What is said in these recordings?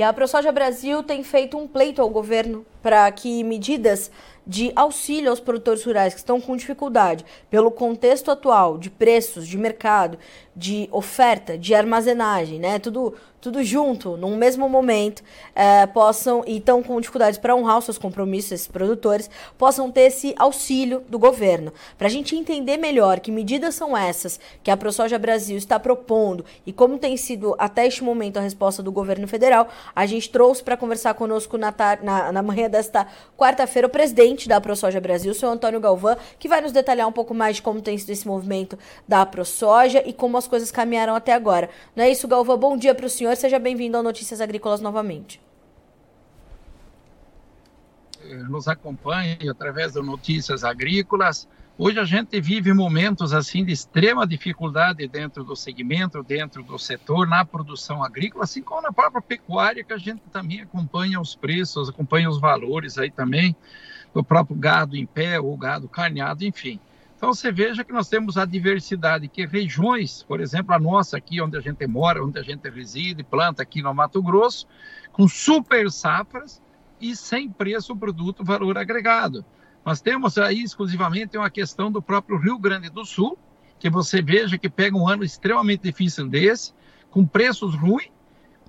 E a ProSoja Brasil tem feito um pleito ao governo para que medidas de auxílio aos produtores rurais que estão com dificuldade, pelo contexto atual de preços, de mercado, de oferta, de armazenagem, né? Tudo, tudo junto, num mesmo momento, é, possam, e estão com dificuldades para honrar os seus compromissos, esses produtores, possam ter esse auxílio do governo. Para a gente entender melhor que medidas são essas que a ProSoja Brasil está propondo e como tem sido até este momento a resposta do governo federal, a gente trouxe para conversar conosco na, na, na manhã desta quarta-feira o presidente da ProSoja Brasil, o senhor Antônio Galvão, que vai nos detalhar um pouco mais de como tem sido esse movimento da ProSoja e como as coisas caminharam até agora. Não é isso, Galvão? Bom dia para o senhor, seja bem-vindo ao Notícias Agrícolas novamente. Nos acompanhe através do Notícias Agrícolas. Hoje a gente vive momentos assim de extrema dificuldade dentro do segmento, dentro do setor, na produção agrícola, assim como na própria pecuária, que a gente também acompanha os preços, acompanha os valores aí também do próprio gado em pé ou gado carneado, enfim. Então você veja que nós temos a diversidade, que regiões, por exemplo, a nossa aqui, onde a gente mora, onde a gente reside, planta aqui no Mato Grosso, com super safras e sem preço produto valor agregado. Nós temos aí exclusivamente uma questão do próprio Rio Grande do Sul, que você veja que pega um ano extremamente difícil desse, com preços ruins,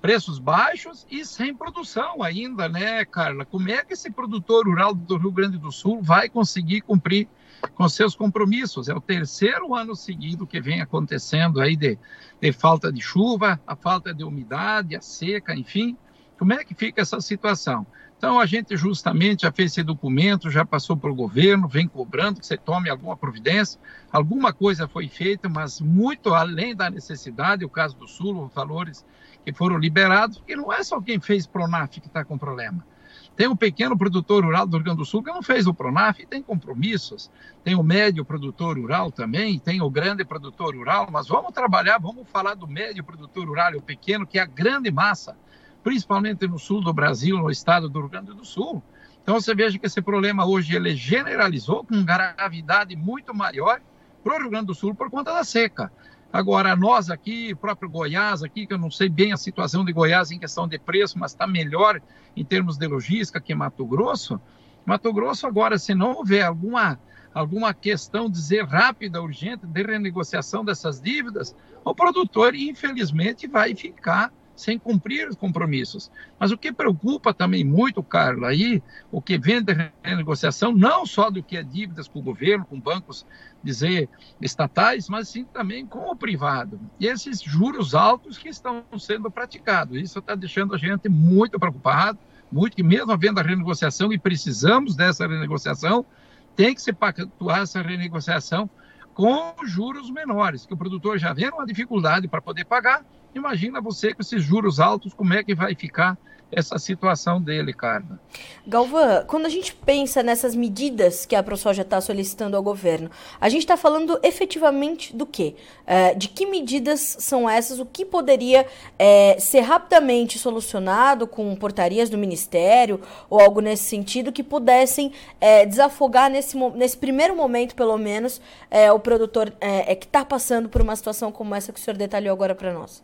preços baixos e sem produção ainda, né, Carla? Como é que esse produtor rural do Rio Grande do Sul vai conseguir cumprir com seus compromissos? É o terceiro ano seguido que vem acontecendo aí de, de falta de chuva, a falta de umidade, a seca, enfim. Como é que fica essa situação? Então, a gente justamente já fez esse documento, já passou para o governo, vem cobrando que você tome alguma providência. Alguma coisa foi feita, mas muito além da necessidade, o caso do Sul, os valores que foram liberados, porque não é só quem fez Pronaf que está com problema. Tem um pequeno produtor rural do Rio Grande do Sul que não fez o Pronaf e tem compromissos. Tem o médio produtor rural também, tem o grande produtor rural, mas vamos trabalhar, vamos falar do médio produtor rural e o pequeno, que é a grande massa principalmente no sul do Brasil, no estado do Rio Grande do Sul. Então você veja que esse problema hoje ele generalizou com gravidade muito maior para o Rio Grande do Sul por conta da seca. Agora, nós aqui, próprio Goiás aqui, que eu não sei bem a situação de Goiás em questão de preço, mas está melhor em termos de logística que Mato Grosso. Mato Grosso agora, se não houver alguma alguma questão dizer rápida, urgente de renegociação dessas dívidas, o produtor infelizmente vai ficar sem cumprir os compromissos. Mas o que preocupa também muito, Carlos, aí, o que vem de renegociação, não só do que é dívidas com o governo, com bancos, dizer, estatais, mas sim também com o privado. E esses juros altos que estão sendo praticados. Isso está deixando a gente muito preocupado, muito que mesmo havendo a renegociação, e precisamos dessa renegociação, tem que se pactuar essa renegociação com juros menores, que o produtor já vê uma dificuldade para poder pagar, Imagina você com esses juros altos, como é que vai ficar essa situação dele, Carla. Galvão, quando a gente pensa nessas medidas que a ProSoja está solicitando ao governo, a gente está falando efetivamente do quê? É, de que medidas são essas? O que poderia é, ser rapidamente solucionado com portarias do Ministério ou algo nesse sentido que pudessem é, desafogar nesse, nesse primeiro momento, pelo menos, é, o produtor é, é, que está passando por uma situação como essa que o senhor detalhou agora para nós?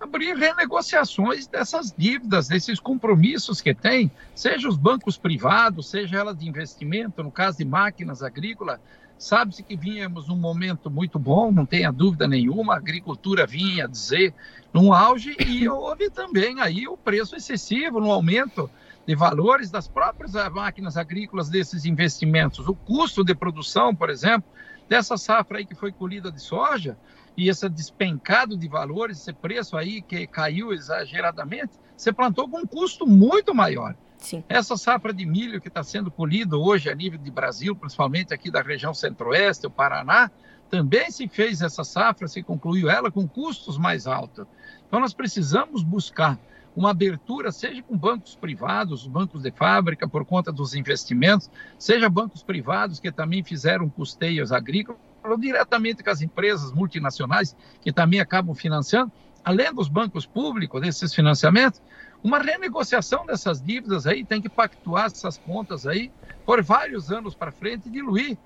Abrir renegociações dessas dívidas, desses compromissos que tem, seja os bancos privados, seja ela de investimento, no caso de máquinas agrícolas, sabe-se que vínhamos num momento muito bom, não tenha dúvida nenhuma, a agricultura vinha dizer num auge e houve também aí o preço excessivo no aumento de valores das próprias máquinas agrícolas desses investimentos. O custo de produção, por exemplo, dessa safra aí que foi colhida de soja, e esse despencado de valores, esse preço aí que caiu exageradamente, você plantou com um custo muito maior. Sim. Essa safra de milho que está sendo colhido hoje a nível de Brasil, principalmente aqui da região centro-oeste, o Paraná, também se fez essa safra, se concluiu ela com custos mais altos. Então nós precisamos buscar uma abertura, seja com bancos privados, bancos de fábrica, por conta dos investimentos, seja bancos privados que também fizeram custeios agrícolas, ou diretamente com as empresas multinacionais que também acabam financiando, além dos bancos públicos, desses financiamentos, uma renegociação dessas dívidas aí, tem que pactuar essas contas aí por vários anos para frente e diluir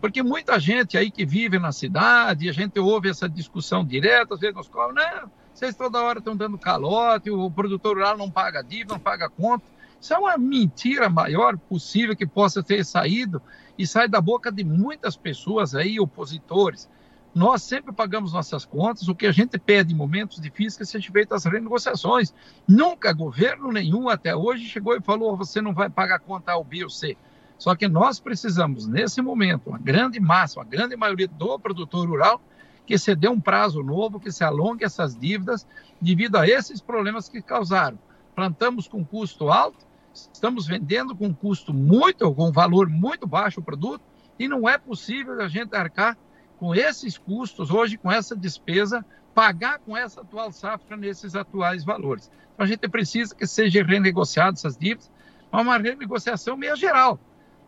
Porque muita gente aí que vive na cidade, a gente ouve essa discussão direta, às vezes nos cobram, não, vocês toda hora estão dando calote, o produtor rural não paga dívida, não paga conta. Isso é uma mentira maior possível que possa ter saído e sai da boca de muitas pessoas aí, opositores. Nós sempre pagamos nossas contas, o que a gente pede em momentos difíceis que seja feito as renegociações. Nunca governo nenhum até hoje chegou e falou: você não vai pagar conta A, B ou C. Só que nós precisamos, nesse momento, uma grande massa, uma grande maioria do produtor rural, que se dê um prazo novo, que se alongue essas dívidas devido a esses problemas que causaram. Plantamos com custo alto, estamos vendendo com custo muito, com valor muito baixo o produto, e não é possível a gente arcar com esses custos hoje, com essa despesa, pagar com essa atual safra nesses atuais valores. Então a gente precisa que seja renegociado essas dívidas, mas uma renegociação meio geral.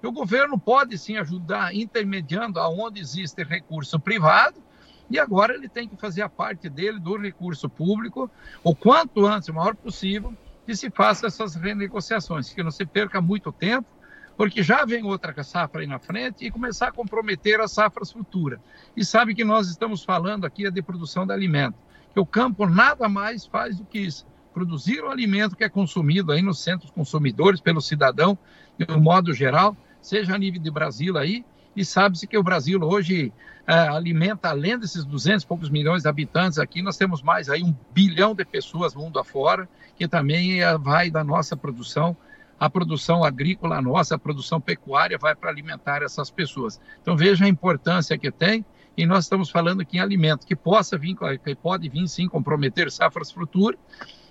O governo pode sim ajudar intermediando aonde existe recurso privado, e agora ele tem que fazer a parte dele do recurso público, o quanto antes, o maior possível, que se faça essas renegociações, que não se perca muito tempo, porque já vem outra safra aí na frente e começar a comprometer as safras futuras. E sabe que nós estamos falando aqui de produção de alimento, que o campo nada mais faz do que isso, produzir o alimento que é consumido aí nos centros consumidores pelo cidadão, de um modo geral, seja a nível de Brasil aí, e sabe-se que o Brasil hoje é, alimenta, além desses 200 e poucos milhões de habitantes aqui, nós temos mais aí um bilhão de pessoas mundo afora, que também é, vai da nossa produção, a produção agrícola nossa, a produção pecuária vai para alimentar essas pessoas. Então veja a importância que tem, e nós estamos falando aqui em alimento, que possa vir, que pode vir sim comprometer safras futuras,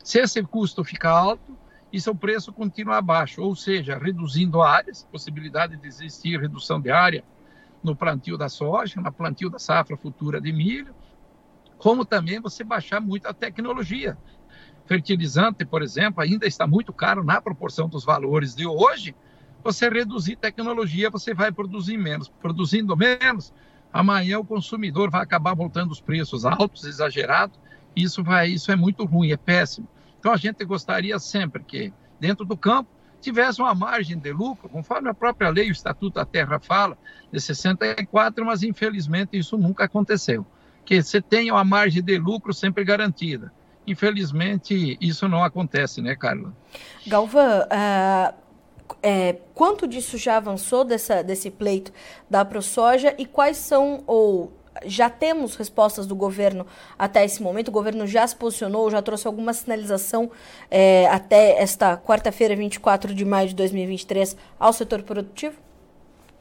se esse custo ficar alto, e seu preço continua abaixo, ou seja, reduzindo áreas, possibilidade de existir redução de área no plantio da soja, no plantio da safra futura de milho, como também você baixar muito a tecnologia. Fertilizante, por exemplo, ainda está muito caro na proporção dos valores de hoje. Você reduzir tecnologia, você vai produzir menos. Produzindo menos, amanhã o consumidor vai acabar voltando os preços altos, exagerados. Isso vai, isso é muito ruim, é péssimo. Então a gente gostaria sempre que dentro do campo tivesse uma margem de lucro, conforme a própria lei, o Estatuto da Terra fala, de 64, mas infelizmente isso nunca aconteceu. Que você tenha uma margem de lucro sempre garantida. Infelizmente, isso não acontece, né, Carla? Galvão, uh, é, quanto disso já avançou dessa, desse pleito da ProSoja e quais são, ou já temos respostas do governo até esse momento. O governo já se posicionou, já trouxe alguma sinalização é, até esta quarta-feira, 24 de maio de 2023, ao setor produtivo?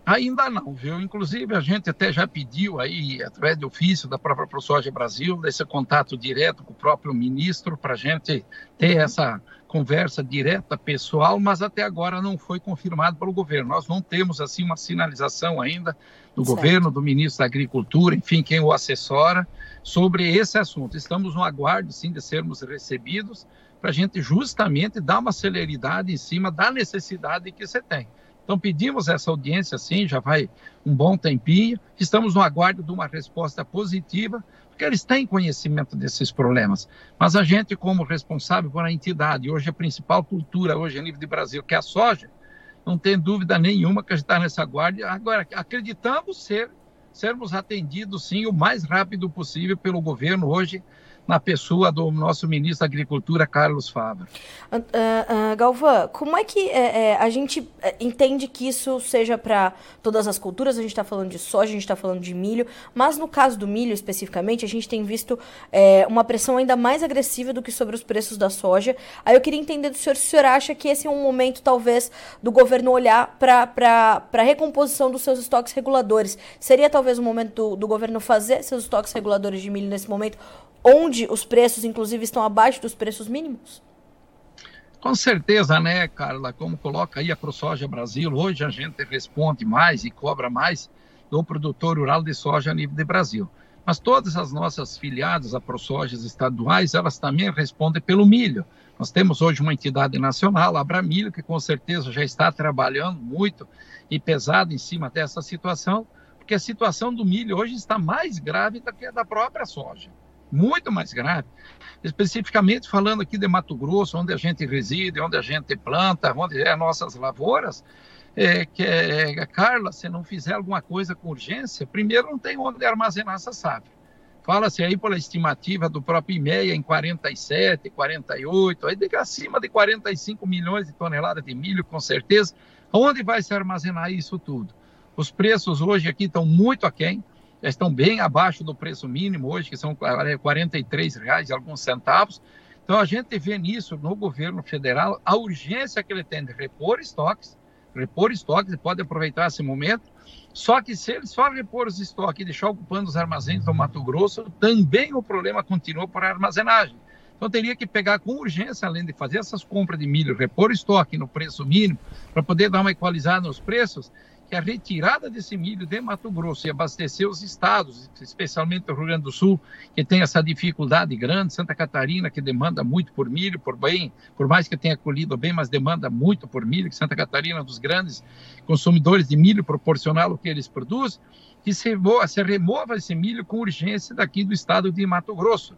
Ainda não, viu? Inclusive, a gente até já pediu aí, através de ofício da própria ProSoja Brasil, desse contato direto com o próprio ministro, para a gente ter essa conversa direta, pessoal, mas até agora não foi confirmado pelo governo. Nós não temos, assim, uma sinalização ainda do certo. governo, do ministro da Agricultura, enfim, quem o assessora, sobre esse assunto. Estamos no aguardo, sim, de sermos recebidos, para a gente justamente dar uma celeridade em cima da necessidade que você tem. Então pedimos essa audiência, sim, já vai um bom tempinho. Estamos no aguardo de uma resposta positiva, porque eles têm conhecimento desses problemas. Mas a gente, como responsável por a entidade, hoje a principal cultura hoje a nível de Brasil, que é a soja, não tem dúvida nenhuma que a gente está nessa guarda. Agora, acreditamos ser, sermos atendidos, sim, o mais rápido possível pelo governo hoje na pessoa do nosso ministro da Agricultura, Carlos Fávaro. Uh, uh, Galvão, como é que é, a gente é, entende que isso seja para todas as culturas? A gente está falando de soja, a gente está falando de milho, mas no caso do milho especificamente, a gente tem visto uma pressão ainda mais agressiva do que sobre os preços da soja. Aí eu queria entender do senhor se o senhor acha que esse é um momento, talvez, do governo olhar para a recomposição dos seus estoques reguladores. Seria talvez o momento do, do governo fazer seus estoques reguladores de milho nesse momento? onde os preços, inclusive, estão abaixo dos preços mínimos? Com certeza, né, Carla? Como coloca aí a ProSoja Brasil, hoje a gente responde mais e cobra mais do produtor rural de soja a nível de Brasil. Mas todas as nossas filiadas a ProSojas estaduais, elas também respondem pelo milho. Nós temos hoje uma entidade nacional, a Abramilho, que com certeza já está trabalhando muito e pesado em cima dessa situação, porque a situação do milho hoje está mais grave do que a da própria soja muito mais grave. Especificamente falando aqui de Mato Grosso, onde a gente reside, onde a gente planta, onde é nossas lavouras, é, que é, Carla, se não fizer alguma coisa com urgência, primeiro não tem onde armazenar essa safra. Fala-se aí pela estimativa do próprio IMEA em 47, 48, aí acima de 45 milhões de toneladas de milho, com certeza. Onde vai se armazenar isso tudo? Os preços hoje aqui estão muito aquém, já estão bem abaixo do preço mínimo hoje, que são 43 reais e alguns centavos. Então a gente vê nisso no governo federal a urgência que ele tem de repor estoques, repor estoques pode aproveitar esse momento só que se eles só repor os estoques e deixar ocupando os armazéns do Mato Grosso, também o problema continua por armazenagem. Então teria que pegar com urgência, além de fazer essas compras de milho, repor estoque no preço mínimo, para poder dar uma equalizada nos preços, que a retirada desse milho de Mato Grosso e abastecer os estados, especialmente o Rio Grande do Sul, que tem essa dificuldade grande, Santa Catarina, que demanda muito por milho, por bem, por mais que tenha colhido bem, mas demanda muito por milho, que Santa Catarina é um dos grandes consumidores de milho proporcional ao que eles produzem, que se se remova esse milho com urgência daqui do estado de Mato Grosso.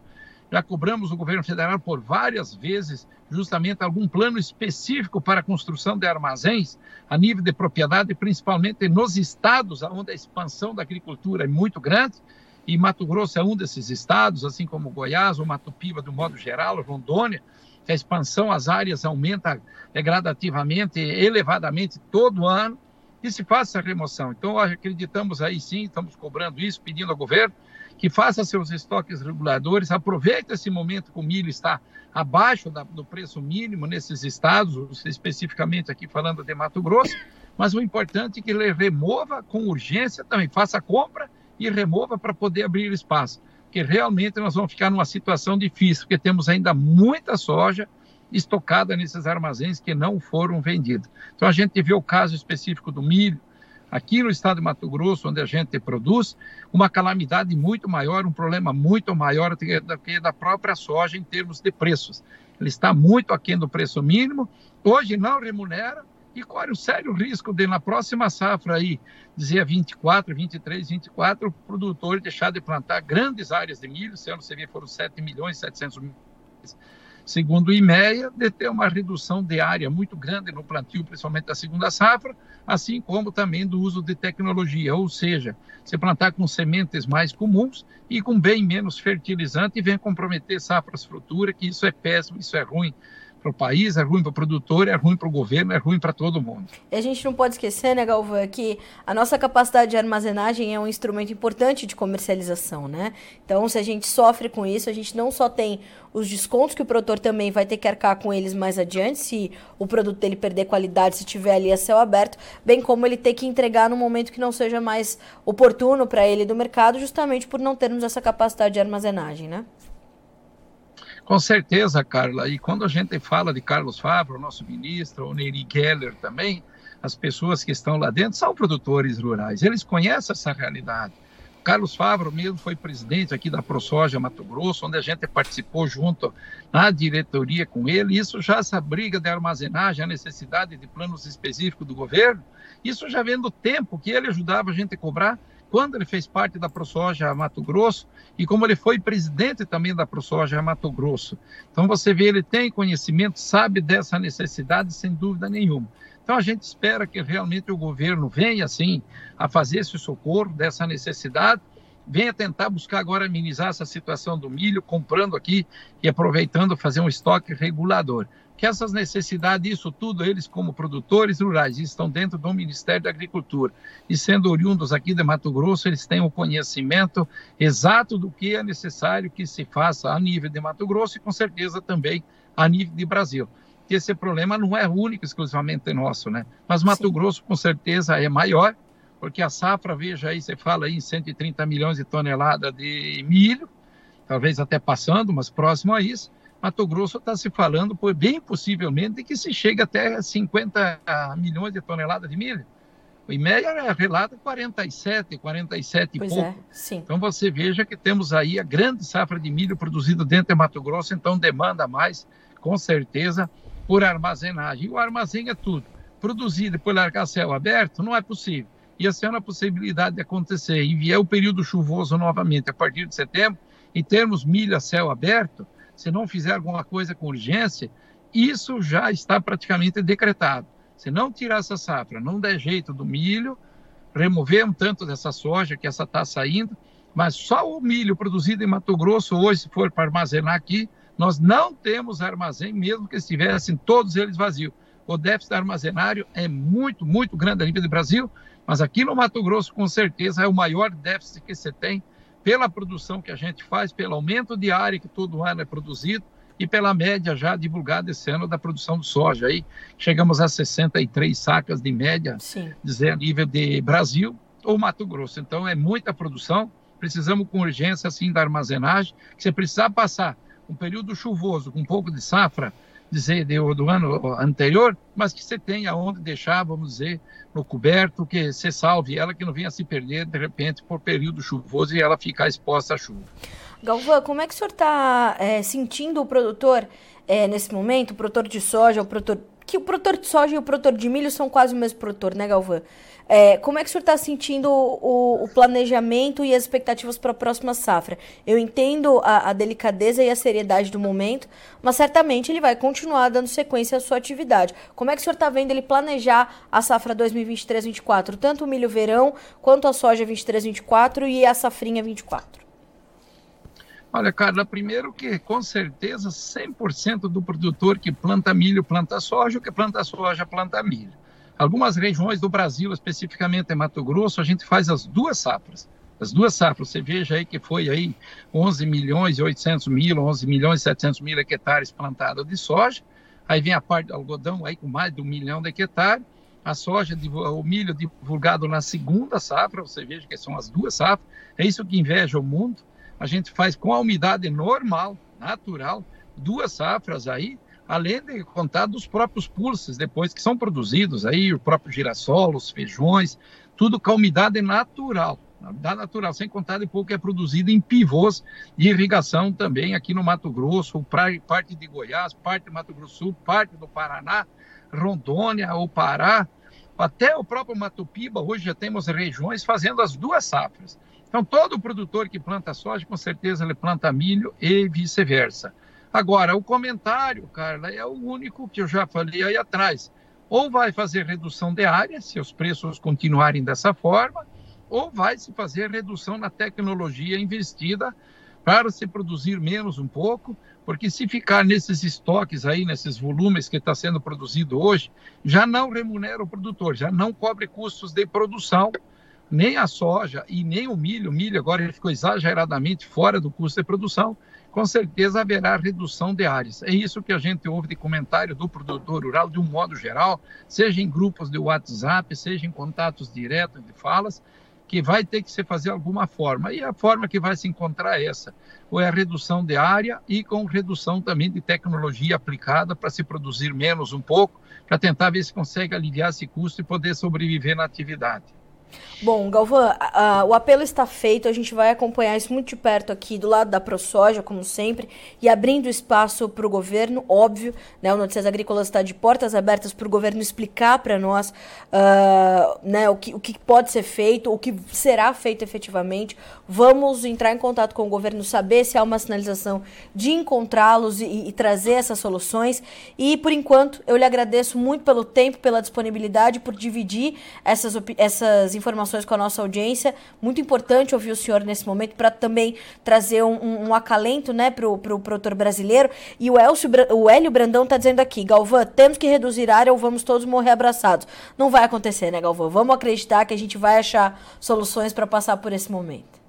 Já cobramos o governo federal por várias vezes justamente algum plano específico para a construção de armazéns a nível de propriedade, principalmente nos estados onde a expansão da agricultura é muito grande, e Mato Grosso é um desses estados, assim como Goiás, ou Mato Piba, do modo geral, Rondônia, que a expansão, as áreas aumenta é, gradativamente, elevadamente todo ano, e se faça a remoção. Então, acreditamos aí sim, estamos cobrando isso, pedindo ao governo que faça seus estoques reguladores, aproveite esse momento que o milho está abaixo da, do preço mínimo nesses estados, especificamente aqui falando de Mato Grosso, mas o importante é que ele remova com urgência também, faça a compra e remova para poder abrir espaço, porque realmente nós vamos ficar numa situação difícil, porque temos ainda muita soja estocada nesses armazéns que não foram vendidos. Então a gente vê o caso específico do milho, aqui no estado de Mato Grosso, onde a gente produz, uma calamidade muito maior, um problema muito maior do que da própria soja em termos de preços. Ele está muito aquém do preço mínimo, hoje não remunera e corre o sério risco de, na próxima safra aí, dizer 24, 23, 24, o produtor deixar de plantar grandes áreas de milho, se ano você vê foram 7 milhões 700 mil segundo o IMEA, de ter uma redução de área muito grande no plantio, principalmente da segunda safra, assim como também do uso de tecnologia, ou seja, se plantar com sementes mais comuns e com bem menos fertilizante e vem comprometer safras futuras, que isso é péssimo, isso é ruim para o país, é ruim para o produtor, é ruim para o governo, é ruim para todo mundo. E a gente não pode esquecer, né, Galvão, que a nossa capacidade de armazenagem é um instrumento importante de comercialização, né? Então, se a gente sofre com isso, a gente não só tem os descontos que o produtor também vai ter que arcar com eles mais adiante, se o produto dele perder qualidade, se tiver ali a céu aberto, bem como ele ter que entregar no momento que não seja mais oportuno para ele do mercado, justamente por não termos essa capacidade de armazenagem, né? Com certeza, Carla. E quando a gente fala de Carlos Fávaro, nosso ministro, ou Neri Geller também, as pessoas que estão lá dentro são produtores rurais. Eles conhecem essa realidade. Carlos Fávaro mesmo foi presidente aqui da ProSoja Mato Grosso, onde a gente participou junto na diretoria com ele. Isso já essa briga de armazenagem, a necessidade de planos específicos do governo, isso já vem do tempo que ele ajudava a gente a cobrar quando ele fez parte da ProSoja Mato Grosso e como ele foi presidente também da ProSoja Mato Grosso. Então você vê, ele tem conhecimento, sabe dessa necessidade sem dúvida nenhuma. Então a gente espera que realmente o governo venha assim a fazer esse socorro dessa necessidade, venha tentar buscar agora amenizar essa situação do milho, comprando aqui e aproveitando fazer um estoque regulador que essas necessidades, isso tudo, eles como produtores rurais, estão dentro do Ministério da Agricultura. E sendo oriundos aqui de Mato Grosso, eles têm o conhecimento exato do que é necessário que se faça a nível de Mato Grosso e com certeza também a nível de Brasil. Que esse problema não é único, exclusivamente nosso, né? Mas Mato Sim. Grosso com certeza é maior, porque a safra, veja aí, você fala aí em 130 milhões de toneladas de milho, talvez até passando, mas próximo a isso Mato Grosso está se falando, por, bem possivelmente, que se chega até 50 milhões de toneladas de milho. O IMEA relata 47, 47 pois e pouco. É, então você veja que temos aí a grande safra de milho produzido dentro de Mato Grosso, então demanda mais, com certeza, por armazenagem. E o armazém é tudo. Produzir e depois largar céu aberto não é possível. E essa é uma possibilidade de acontecer. E vier o período chuvoso novamente a partir de setembro, e termos milho a céu aberto, se não fizer alguma coisa com urgência, isso já está praticamente decretado. Se não tirar essa safra, não der jeito do milho, remover um tanto dessa soja que essa está saindo, mas só o milho produzido em Mato Grosso hoje, se for para armazenar aqui, nós não temos armazém, mesmo que estivessem todos eles vazios. O déficit armazenário é muito, muito grande a nível do Brasil, mas aqui no Mato Grosso, com certeza, é o maior déficit que você tem pela produção que a gente faz, pelo aumento de área que todo ano é produzido e pela média já divulgada esse ano da produção de soja. Aí chegamos a 63 sacas de média, dizer, a nível de Brasil ou Mato Grosso. Então é muita produção precisamos com urgência assim da armazenagem, que você precisar passar um período chuvoso com um pouco de safra, dizer do, do ano anterior, mas que você tenha onde deixar, vamos dizer, no coberto, que você salve ela, que não venha se perder de repente por período chuvoso e ela ficar exposta à chuva. Galvão, como é que o senhor está é, sentindo o produtor é, nesse momento, o produtor de soja, o produtor que o produtor de soja e o produtor de milho são quase o mesmo produtor, né, Galvão? É, como é que o senhor está sentindo o, o, planejamento e as expectativas para a próxima safra? Eu entendo a, a, delicadeza e a seriedade do momento, mas certamente ele vai continuar dando sequência à sua atividade. Como é que o senhor está vendo ele planejar a safra 2023-24, tanto o milho verão quanto a soja 23-24 e a safrinha 24? Olha, Carla, primeiro que com certeza 100% do produtor que planta milho planta soja, o que planta soja planta milho. Algumas regiões do Brasil, especificamente em Mato Grosso, a gente faz as duas safras. As duas safras, você veja aí que foi aí 11 milhões e 800 mil, 11 milhões e 700 mil hectares plantados de soja. Aí vem a parte do algodão aí com mais de um milhão de hectares. A soja, o milho divulgado na segunda safra, você veja que são as duas safras. É isso que inveja o mundo. A gente faz com a umidade normal, natural, duas safras aí, além de contar dos próprios pulses depois que são produzidos aí, o próprio girassol, os feijões, tudo com a umidade natural, umidade natural, sem contar depois que é produzido em pivôs de irrigação também aqui no Mato Grosso, parte de Goiás, parte do Mato Grosso Sul, parte do Paraná, Rondônia, o Pará, até o próprio Mato Piba, hoje já temos regiões fazendo as duas safras. Então, todo produtor que planta soja, com certeza ele planta milho e vice-versa. Agora, o comentário, Carla, é o único que eu já falei aí atrás. Ou vai fazer redução de área, se os preços continuarem dessa forma, ou vai se fazer redução na tecnologia investida para se produzir menos um pouco, porque se ficar nesses estoques aí, nesses volumes que está sendo produzido hoje, já não remunera o produtor, já não cobre custos de produção, nem a soja e nem o milho. O milho agora ficou exageradamente fora do custo de produção com certeza haverá redução de áreas. É isso que a gente ouve de comentário do produtor rural, de um modo geral, seja em grupos de WhatsApp, seja em contatos diretos de falas, que vai ter que se fazer alguma forma. E a forma que vai se encontrar é essa, ou é a redução de área e com redução também de tecnologia aplicada para se produzir menos um pouco, para tentar ver se consegue aliviar esse custo e poder sobreviver na atividade. Bom, Galvão, o apelo está feito, a gente vai acompanhar isso muito de perto aqui do lado da ProSoja, como sempre, e abrindo espaço para o governo, óbvio, né, o Notícias Agrícolas está de portas abertas para o governo explicar para nós uh, né, o, que, o que pode ser feito, o que será feito efetivamente. Vamos entrar em contato com o governo, saber se há uma sinalização de encontrá-los e, e trazer essas soluções. E, por enquanto, eu lhe agradeço muito pelo tempo, pela disponibilidade, por dividir essas, essas informações com a nossa audiência. Muito importante ouvir o senhor nesse momento para também trazer um, um, um acalento né, para o pro produtor brasileiro. E o, Elcio, o Hélio Brandão está dizendo aqui, Galvão, temos que reduzir área ou vamos todos morrer abraçados. Não vai acontecer, né, Galvão? Vamos acreditar que a gente vai achar soluções para passar por esse momento.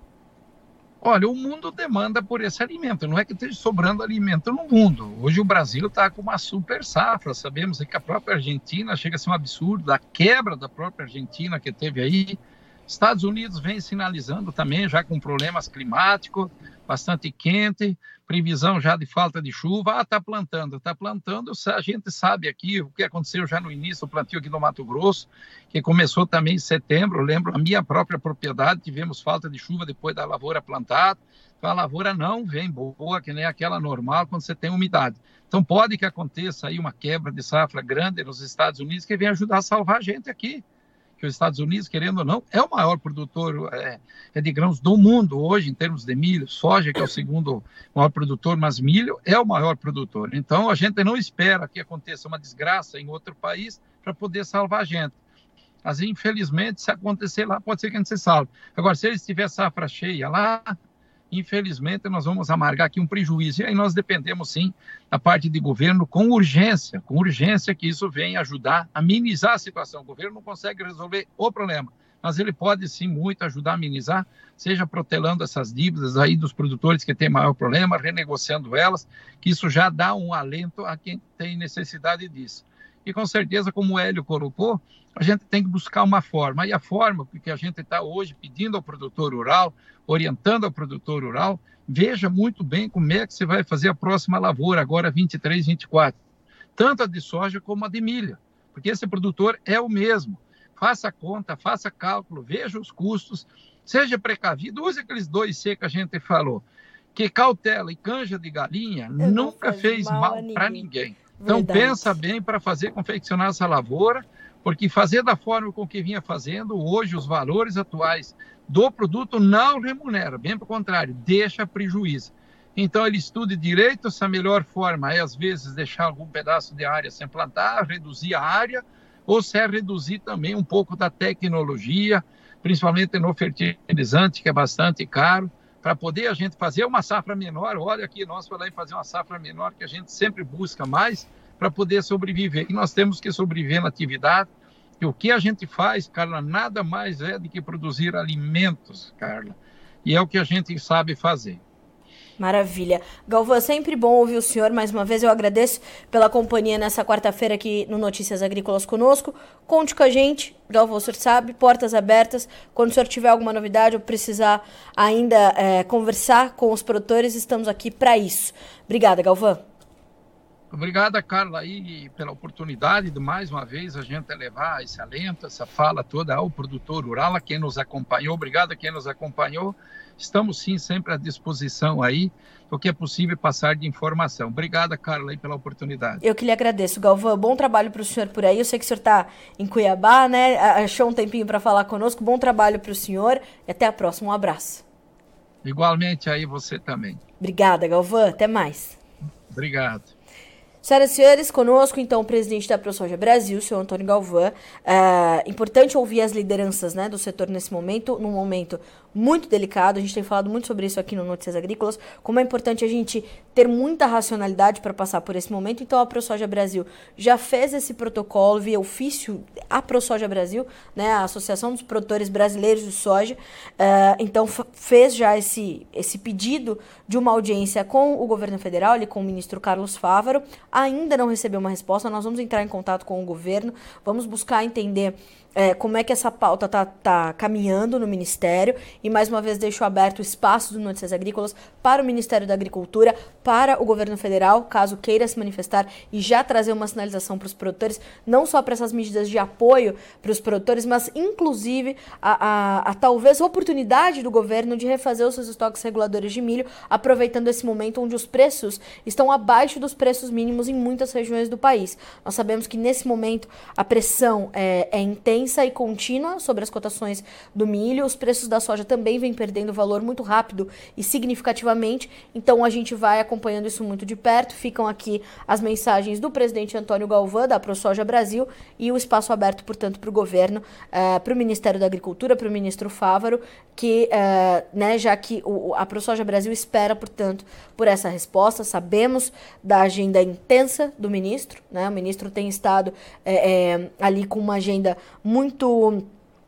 Olha, o mundo demanda por esse alimento, não é que esteja sobrando alimento no mundo. Hoje o Brasil está com uma super safra, sabemos que a própria Argentina chega a ser um absurdo, a quebra da própria Argentina que teve aí. Estados Unidos vem sinalizando também, já com problemas climáticos, bastante quente, previsão já de falta de chuva. Ah, está plantando, está plantando. A gente sabe aqui o que aconteceu já no início do plantio aqui no Mato Grosso, que começou também em setembro. Lembro a minha própria propriedade, tivemos falta de chuva depois da lavoura plantada. Então a lavoura não vem boa, que nem aquela normal quando você tem umidade. Então pode que aconteça aí uma quebra de safra grande nos Estados Unidos que venha ajudar a salvar a gente aqui que os Estados Unidos, querendo ou não, é o maior produtor é, é de grãos do mundo hoje, em termos de milho, soja, que é o segundo maior produtor, mas milho é o maior produtor. Então, a gente não espera que aconteça uma desgraça em outro país para poder salvar a gente. Mas, infelizmente, se acontecer lá, pode ser que a gente se salve. Agora, se eles tiver safra cheia lá, infelizmente, nós vamos amargar aqui um prejuízo. E aí nós dependemos, sim, da parte de governo com urgência, com urgência que isso venha ajudar a minimizar a situação. O governo não consegue resolver o problema, mas ele pode, sim, muito ajudar a minimizar, seja protelando essas dívidas aí dos produtores que têm maior problema, renegociando elas, que isso já dá um alento a quem tem necessidade disso. E com certeza, como o Hélio colocou, a gente tem que buscar uma forma. E a forma que a gente está hoje pedindo ao produtor rural, orientando ao produtor rural, veja muito bem como é que você vai fazer a próxima lavoura, agora 23, 24. Tanto a de soja como a de milho, porque esse produtor é o mesmo. Faça conta, faça cálculo, veja os custos, seja precavido, use aqueles dois C que a gente falou, que cautela e canja de galinha Eu nunca fez mal, mal para ninguém. Então Verdade. pensa bem para fazer confeccionar essa lavoura, porque fazer da forma com que vinha fazendo, hoje os valores atuais do produto não remunera, bem pelo contrário, deixa prejuízo. Então ele estude direito se a melhor forma é às vezes deixar algum pedaço de área sem plantar, reduzir a área, ou se é reduzir também um pouco da tecnologia, principalmente no fertilizante, que é bastante caro para poder a gente fazer uma safra menor. Olha aqui, nós falamos em fazer uma safra menor, que a gente sempre busca mais para poder sobreviver. E nós temos que sobreviver na atividade. E o que a gente faz, Carla, nada mais é do que produzir alimentos, Carla. E é o que a gente sabe fazer. Maravilha. Galvão, é sempre bom ouvir o senhor. Mais uma vez eu agradeço pela companhia nessa quarta-feira aqui no Notícias Agrícolas conosco. Conte com a gente. Galvão, o senhor sabe, portas abertas. Quando o senhor tiver alguma novidade ou precisar ainda é, conversar com os produtores, estamos aqui para isso. Obrigada, Galvão. Obrigada, Carla, aí, pela oportunidade de mais uma vez a gente levar esse alento, essa fala toda ao produtor rural, a quem nos acompanhou. Obrigado a quem nos acompanhou. Estamos sim sempre à disposição aí do que é possível passar de informação. Obrigada, Carla, aí, pela oportunidade. Eu que lhe agradeço, Galvão. Bom trabalho para o senhor por aí. Eu sei que o senhor está em Cuiabá, né? Achou um tempinho para falar conosco. Bom trabalho para o senhor e até a próxima. Um abraço. Igualmente aí você também. Obrigada, Galvão. Até mais. Obrigado. Senhoras e senhores, conosco então o presidente da ProSoja Brasil, o senhor Antônio Galvão. É importante ouvir as lideranças né, do setor nesse momento, num momento muito delicado. A gente tem falado muito sobre isso aqui no Notícias Agrícolas, como é importante a gente ter muita racionalidade para passar por esse momento. Então a ProSoja Brasil já fez esse protocolo via ofício a ProSoja Brasil, né, a Associação dos Produtores Brasileiros de Soja. Uh, então fez já esse, esse pedido de uma audiência com o governo federal, ali com o ministro Carlos Fávaro. Ainda não recebeu uma resposta. Nós vamos entrar em contato com o governo, vamos buscar entender é, como é que essa pauta está tá caminhando no Ministério. E mais uma vez deixo aberto o espaço do Notícias Agrícolas para o Ministério da Agricultura, para o governo federal, caso queira se manifestar e já trazer uma sinalização para os produtores, não só para essas medidas de apoio para os produtores, mas inclusive a, a, a, talvez oportunidade do governo de refazer os seus estoques reguladores de milho, aproveitando esse momento onde os preços estão abaixo dos preços mínimos em muitas regiões do país. Nós sabemos que nesse momento a pressão é, é intensa e contínua sobre as cotações do milho. Os preços da soja também vêm perdendo valor muito rápido e significativamente. Então a gente vai acompanhando isso muito de perto. Ficam aqui as mensagens do presidente Antônio Galvão, da ProSoja Brasil, e o espaço aberto, portanto, para o governo, uh, para o Ministério da Agricultura, para o ministro Fávaro, que, uh, né, já que o, a ProSoja Brasil espera, portanto, por essa resposta. Sabemos da agenda intensa do ministro, né? O ministro tem estado é, ali com uma agenda muito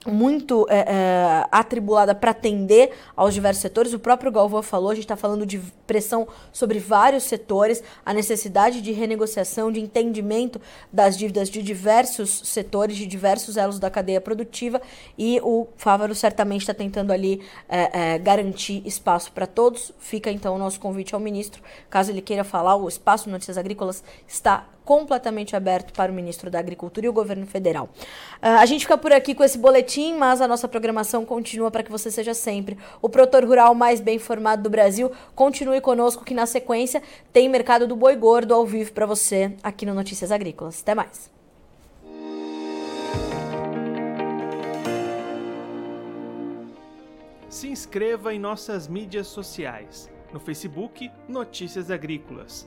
muito é, é, atribulada para atender aos diversos setores. O próprio Galvão falou, a gente está falando de pressão sobre vários setores, a necessidade de renegociação, de entendimento das dívidas de diversos setores, de diversos elos da cadeia produtiva, e o Fávaro certamente está tentando ali é, é, garantir espaço para todos. Fica então o nosso convite ao ministro, caso ele queira falar, o espaço Notícias Agrícolas está completamente aberto para o ministro da Agricultura e o governo federal. Uh, a gente fica por aqui com esse boletim, mas a nossa programação continua para que você seja sempre o produtor rural mais bem informado do Brasil. Continue conosco que na sequência tem Mercado do Boi Gordo ao vivo para você aqui no Notícias Agrícolas. Até mais. Se inscreva em nossas mídias sociais. No Facebook, Notícias Agrícolas